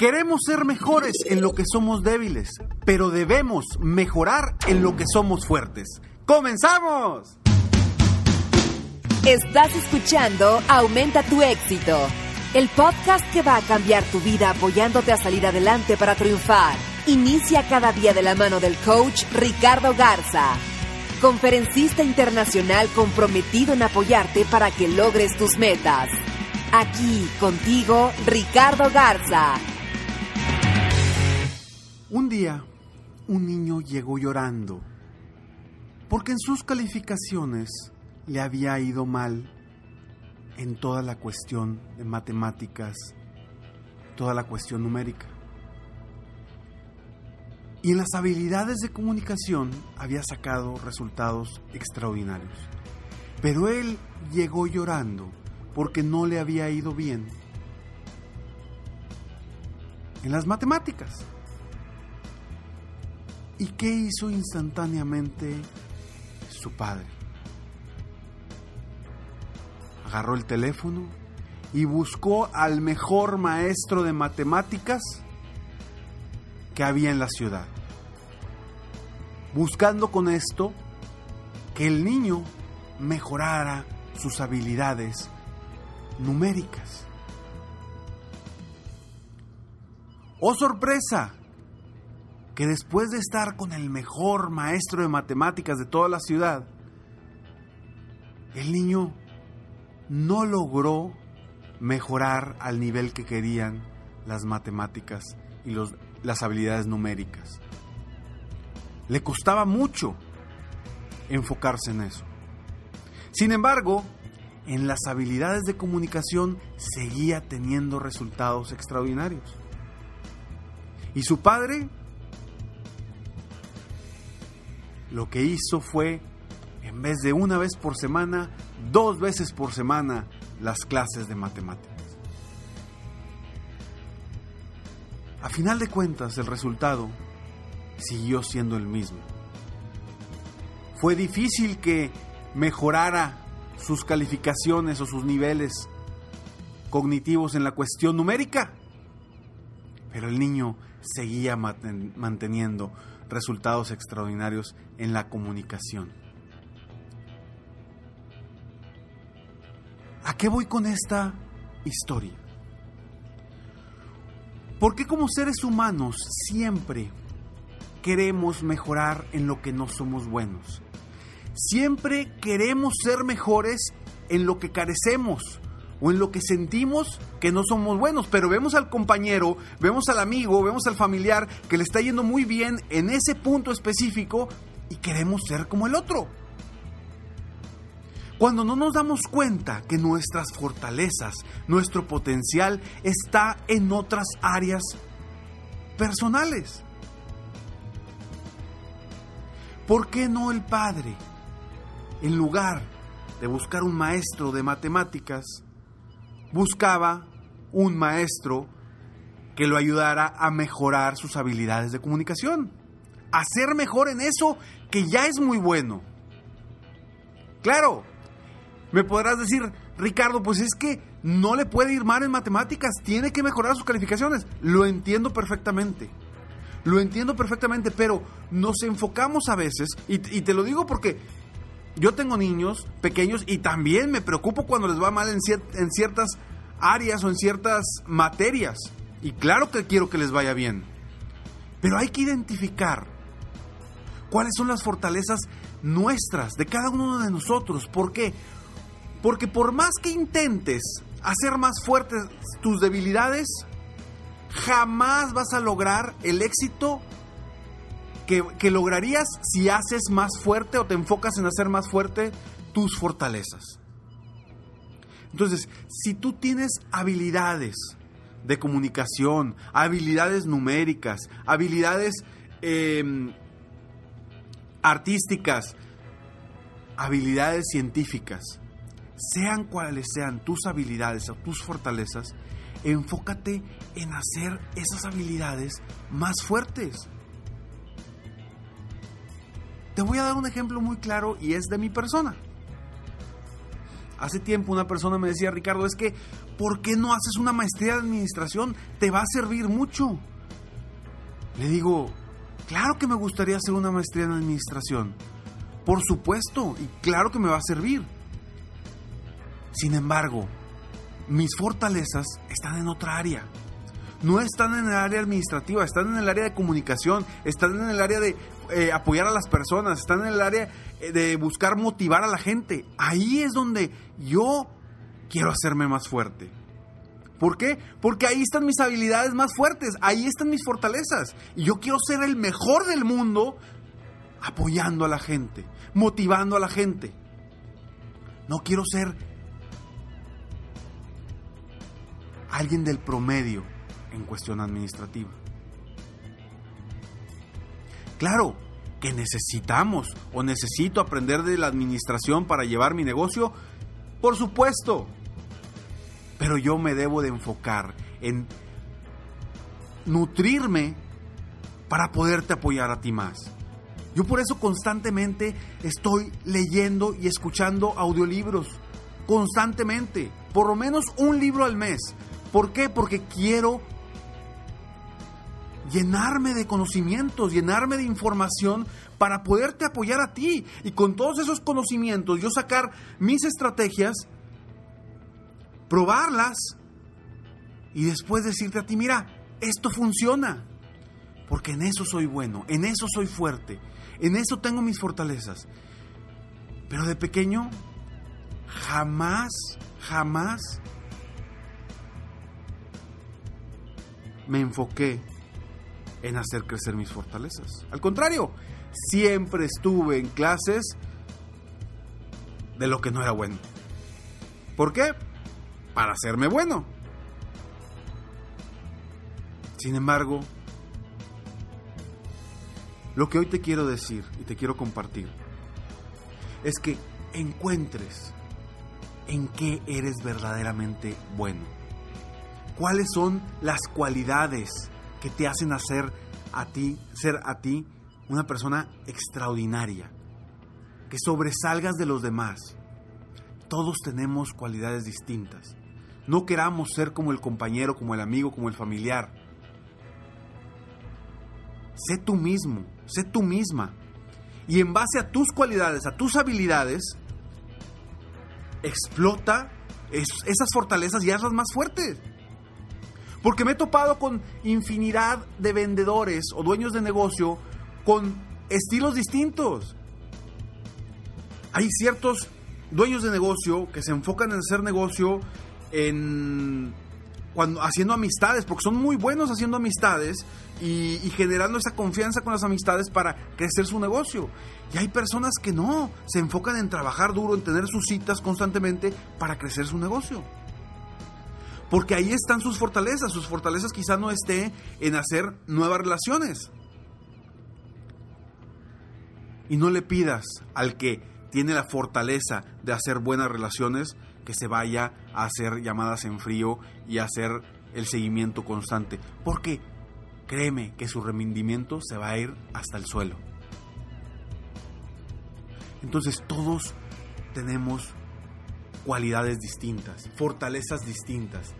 Queremos ser mejores en lo que somos débiles, pero debemos mejorar en lo que somos fuertes. ¡Comenzamos! Estás escuchando Aumenta tu éxito, el podcast que va a cambiar tu vida apoyándote a salir adelante para triunfar. Inicia cada día de la mano del coach Ricardo Garza, conferencista internacional comprometido en apoyarte para que logres tus metas. Aquí contigo, Ricardo Garza. Un día, un niño llegó llorando porque en sus calificaciones le había ido mal en toda la cuestión de matemáticas, toda la cuestión numérica. Y en las habilidades de comunicación había sacado resultados extraordinarios. Pero él llegó llorando porque no le había ido bien en las matemáticas. ¿Y qué hizo instantáneamente su padre? Agarró el teléfono y buscó al mejor maestro de matemáticas que había en la ciudad. Buscando con esto que el niño mejorara sus habilidades numéricas. ¡Oh sorpresa! Que después de estar con el mejor maestro de matemáticas de toda la ciudad, el niño no logró mejorar al nivel que querían las matemáticas y las habilidades numéricas. Le costaba mucho enfocarse en eso. Sin embargo, en las habilidades de comunicación seguía teniendo resultados extraordinarios. Y su padre lo que hizo fue, en vez de una vez por semana, dos veces por semana las clases de matemáticas. A final de cuentas, el resultado siguió siendo el mismo. Fue difícil que mejorara sus calificaciones o sus niveles cognitivos en la cuestión numérica, pero el niño seguía manteniendo resultados extraordinarios en la comunicación. ¿A qué voy con esta historia? Porque como seres humanos siempre queremos mejorar en lo que no somos buenos? Siempre queremos ser mejores en lo que carecemos o en lo que sentimos que no somos buenos, pero vemos al compañero, vemos al amigo, vemos al familiar que le está yendo muy bien en ese punto específico y queremos ser como el otro. Cuando no nos damos cuenta que nuestras fortalezas, nuestro potencial está en otras áreas personales. ¿Por qué no el padre, en lugar de buscar un maestro de matemáticas, buscaba un maestro que lo ayudara a mejorar sus habilidades de comunicación, a ser mejor en eso que ya es muy bueno. Claro, me podrás decir, Ricardo, pues es que no le puede ir mal en matemáticas, tiene que mejorar sus calificaciones. Lo entiendo perfectamente. Lo entiendo perfectamente, pero nos enfocamos a veces, y, y te lo digo porque yo tengo niños pequeños y también me preocupo cuando les va mal en, ciertas áreas o en ciertas materias. Y claro que quiero que les vaya bien. Pero hay que identificar cuáles son las fortalezas nuestras, de cada uno de nosotros. ¿Por qué? Porque por más que intentes hacer más fuertes tus debilidades, jamás vas a lograr el éxito que, lograrías si haces más fuerte o te enfocas en hacer más fuerte tus fortalezas. Entonces, si tú tienes habilidades de comunicación, habilidades numéricas, habilidades eh, artísticas, habilidades científicas, sean cuales sean tus habilidades o tus fortalezas, enfócate en hacer esas habilidades más fuertes. Te voy a dar un ejemplo muy claro y es de mi persona. Hace tiempo una persona me decía, Ricardo, es que, ¿por qué no haces una maestría de administración? Te va a servir mucho. Le digo, claro que me gustaría hacer una maestría en administración. Por supuesto, y claro que me va a servir. Sin embargo, mis fortalezas están en otra área. No están en el área administrativa, están en el área de comunicación, están en el área de eh, apoyar a las personas, están en el área eh, de buscar motivar a la gente. Ahí es donde yo quiero hacerme más fuerte. ¿Por qué? Porque ahí están mis habilidades más fuertes, ahí están mis fortalezas. Y yo quiero ser el mejor del mundo apoyando a la gente, motivando a la gente. No quiero ser alguien del promedio en cuestión administrativa. Claro que necesitamos o necesito aprender de la administración para llevar mi negocio, por supuesto. Pero yo me debo de enfocar en nutrirme para poderte apoyar a ti más. Yo por eso constantemente estoy leyendo y escuchando audiolibros. Constantemente. Por lo menos un libro al mes. ¿Por qué? Porque quiero llenarme de conocimientos, llenarme de información para poderte apoyar a ti. Y con todos esos conocimientos yo sacar mis estrategias, probarlas y después decirte a ti, mira, esto funciona. Porque en eso soy bueno, en eso soy fuerte, en eso tengo mis fortalezas. Pero de pequeño, jamás, jamás me enfoqué en hacer crecer mis fortalezas. Al contrario, siempre estuve en clases de lo que no era bueno. ¿Por qué? Para hacerme bueno. Sin embargo, lo que hoy te quiero decir y te quiero compartir es que encuentres en qué eres verdaderamente bueno. ¿Cuáles son las cualidades que te hacen hacer a ti, ser a ti una persona extraordinaria, que sobresalgas de los demás. Todos tenemos cualidades distintas. No queramos ser como el compañero, como el amigo, como el familiar. Sé tú mismo, sé tú misma. Y en base a tus cualidades, a tus habilidades, explota esas fortalezas y hazlas más fuertes. Porque me he topado con infinidad de vendedores o dueños de negocio con estilos distintos. Hay ciertos dueños de negocio que se enfocan en hacer negocio en cuando haciendo amistades, porque son muy buenos haciendo amistades y, y, generando esa confianza con las amistades para crecer su negocio. Y hay personas que no, se enfocan en trabajar duro, en tener sus citas constantemente para crecer su negocio. Porque ahí están sus fortalezas. Sus fortalezas quizá no esté en hacer nuevas relaciones. Y no le pidas al que tiene la fortaleza de hacer buenas relaciones que se vaya a hacer llamadas en frío y a hacer el seguimiento constante. Porque créeme que su rendimiento se va a ir hasta el suelo. Entonces todos tenemos cualidades distintas, fortalezas distintas.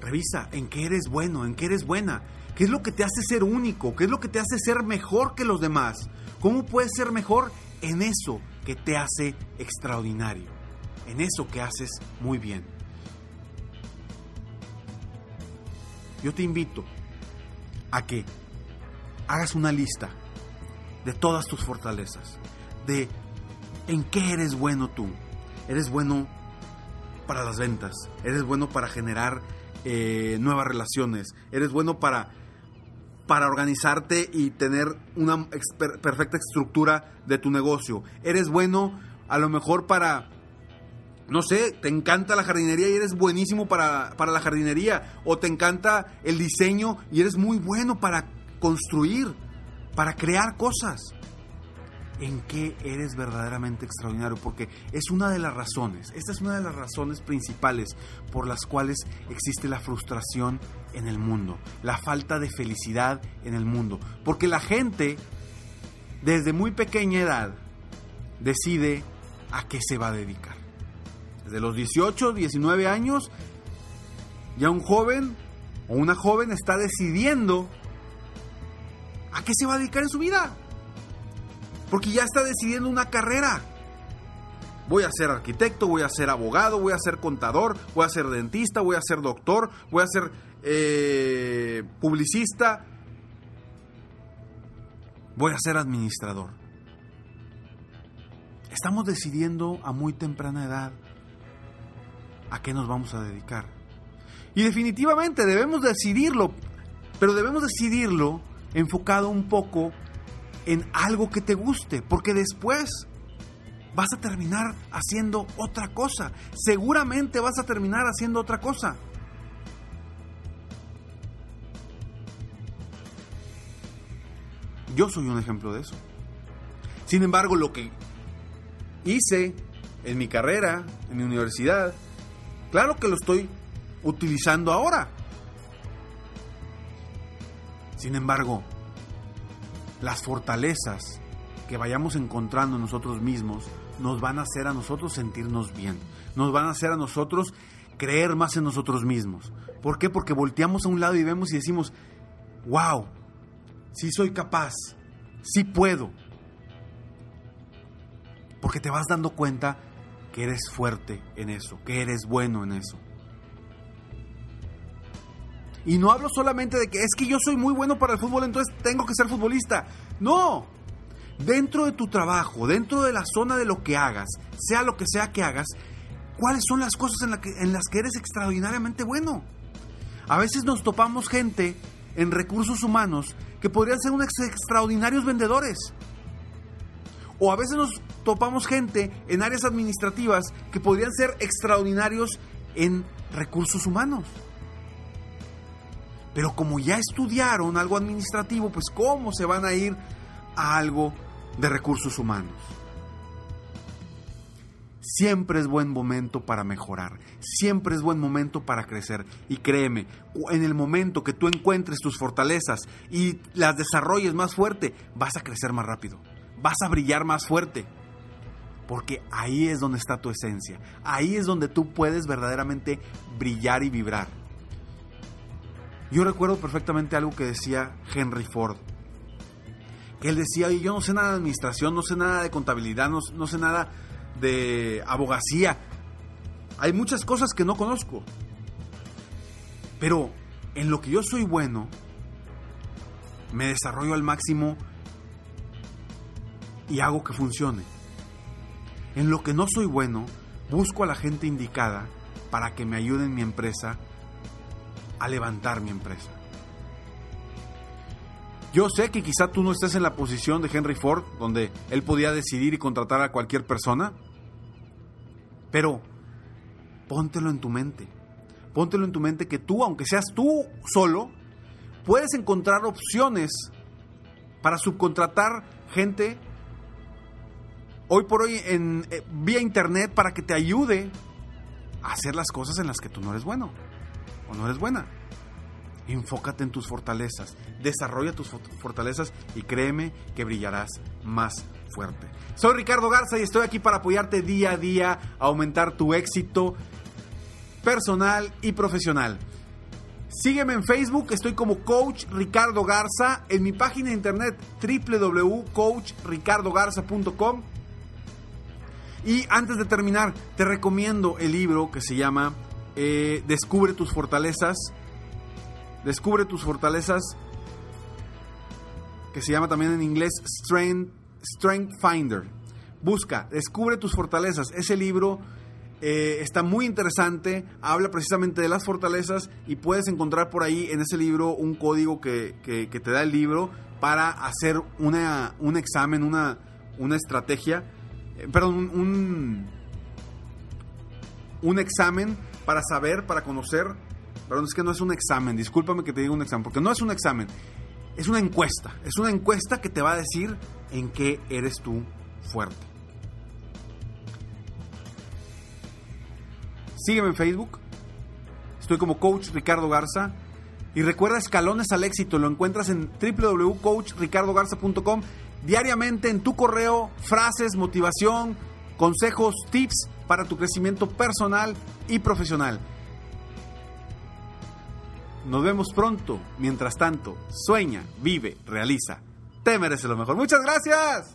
Revisa en qué eres bueno, en qué eres buena, qué es lo que te hace ser único, qué es lo que te hace ser mejor que los demás. ¿Cómo puedes ser mejor en eso que te hace extraordinario? En eso que haces muy bien. Yo te invito a que hagas una lista de todas tus fortalezas, de en qué eres bueno tú. Eres bueno para las ventas, eres bueno para generar eh, nuevas relaciones, eres bueno para, para organizarte y tener una perfecta estructura de tu negocio, eres bueno a lo mejor para no sé, te encanta la jardinería y eres buenísimo para, para, la jardinería, o te encanta el diseño y eres muy bueno para construir, para crear cosas en qué eres verdaderamente extraordinario, porque es una de las razones, esta es una de las razones principales por las cuales existe la frustración en el mundo, la falta de felicidad en el mundo, porque la gente desde muy pequeña edad decide a qué se va a dedicar. Desde los 18, 19 años, ya un joven o una joven está decidiendo a qué se va a dedicar en su vida porque ya está decidiendo una carrera. Voy a ser arquitecto, voy a ser abogado, voy a ser contador, voy a ser dentista, voy a ser doctor, voy a ser eh, publicista, voy a ser administrador. Estamos decidiendo a muy temprana edad a qué nos vamos a dedicar. Y definitivamente debemos decidirlo, pero debemos decidirlo enfocado un poco en algo que te guste, porque después vas a terminar haciendo otra cosa. Seguramente vas a terminar haciendo otra cosa. Yo soy un ejemplo de eso. Sin embargo, lo que hice en mi carrera, en mi universidad, claro que lo estoy utilizando ahora. Sin embargo, las fortalezas que vayamos encontrando nosotros mismos nos van a hacer a nosotros sentirnos bien, nos van a hacer a nosotros creer más en nosotros mismos. ¿Por qué? Porque volteamos a un lado y vemos y decimos, wow, sí soy capaz, sí puedo. Porque te vas dando cuenta que eres fuerte en eso, que eres bueno en eso. Y no hablo solamente de que es que yo soy muy bueno para el fútbol, entonces tengo que ser futbolista. No. Dentro de tu trabajo, dentro de la zona de lo que hagas, sea lo que sea que hagas, ¿cuáles son las cosas en, las que eres extraordinariamente bueno? A veces nos topamos gente en recursos humanos que podrían ser unos extraordinarios vendedores. O a veces nos topamos gente en áreas administrativas que podrían ser extraordinarios en recursos humanos. Pero como ya estudiaron algo administrativo, pues ¿cómo se van a ir a algo de recursos humanos? Siempre es buen momento para mejorar, siempre es buen momento para crecer. Y créeme, en el momento que tú encuentres tus fortalezas y las desarrolles más fuerte, vas a crecer más rápido, vas a brillar más fuerte. Porque ahí es donde está tu esencia, ahí es donde tú puedes verdaderamente brillar y vibrar. Yo recuerdo perfectamente algo que decía Henry Ford. Que él decía, yo no sé nada de administración, no sé nada de contabilidad, no, no sé nada de abogacía. Hay muchas cosas que no conozco. Pero en lo que yo soy bueno, me desarrollo al máximo y hago que funcione. En lo que no soy bueno, busco a la gente indicada para que me ayude en mi empresa a levantar mi empresa. Yo sé que quizá tú no estés en la posición de Henry Ford, donde él podía decidir y contratar a cualquier persona, pero póntelo en tu mente. Póntelo en tu mente que tú, aunque seas tú solo, puedes encontrar opciones para subcontratar gente hoy por hoy en eh, vía internet para que te ayude a hacer las cosas en las que tú no eres bueno no eres buena. Enfócate en tus fortalezas, desarrolla tus fortalezas y créeme que brillarás más fuerte. Soy Ricardo Garza y estoy aquí para apoyarte día a día a aumentar tu éxito personal y profesional. Sígueme en Facebook, estoy como Coach Ricardo Garza, en mi página de internet www.coachricardogarza.com. Y antes de terminar, te recomiendo el libro que se llama eh, descubre tus fortalezas. Descubre tus fortalezas. que se llama también en inglés Strength, Strength Finder. Busca, descubre tus fortalezas. Ese libro eh, está muy interesante, habla precisamente de las fortalezas y puedes encontrar por ahí en ese libro un código que, te da el libro para hacer una, un examen, una, una estrategia, eh, perdón, un, un examen para saber, para conocer, perdón, es que no es un examen, discúlpame que te diga un examen, porque no es un examen, es una encuesta, es una encuesta que te va a decir en qué eres tú fuerte. Sígueme en Facebook. Estoy como Coach Ricardo Garza. Y recuerda escalones al éxito. Lo encuentras en www.coachricardogarza.com. Diariamente en tu correo, frases, motivación, consejos, tips para tu crecimiento personal y profesional. Nos vemos pronto. Mientras tanto, sueña, vive, realiza. Te mereces lo mejor. Muchas gracias.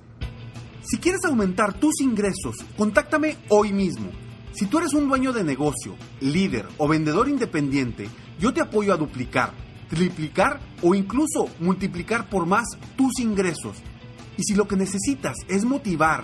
Si quieres aumentar tus ingresos, contáctame hoy mismo si tú eres un dueño de negocio, líder o vendedor independiente, yo te apoyo a duplicar, triplicar o incluso multiplicar por más tus ingresos. Y si lo que necesitas es motivar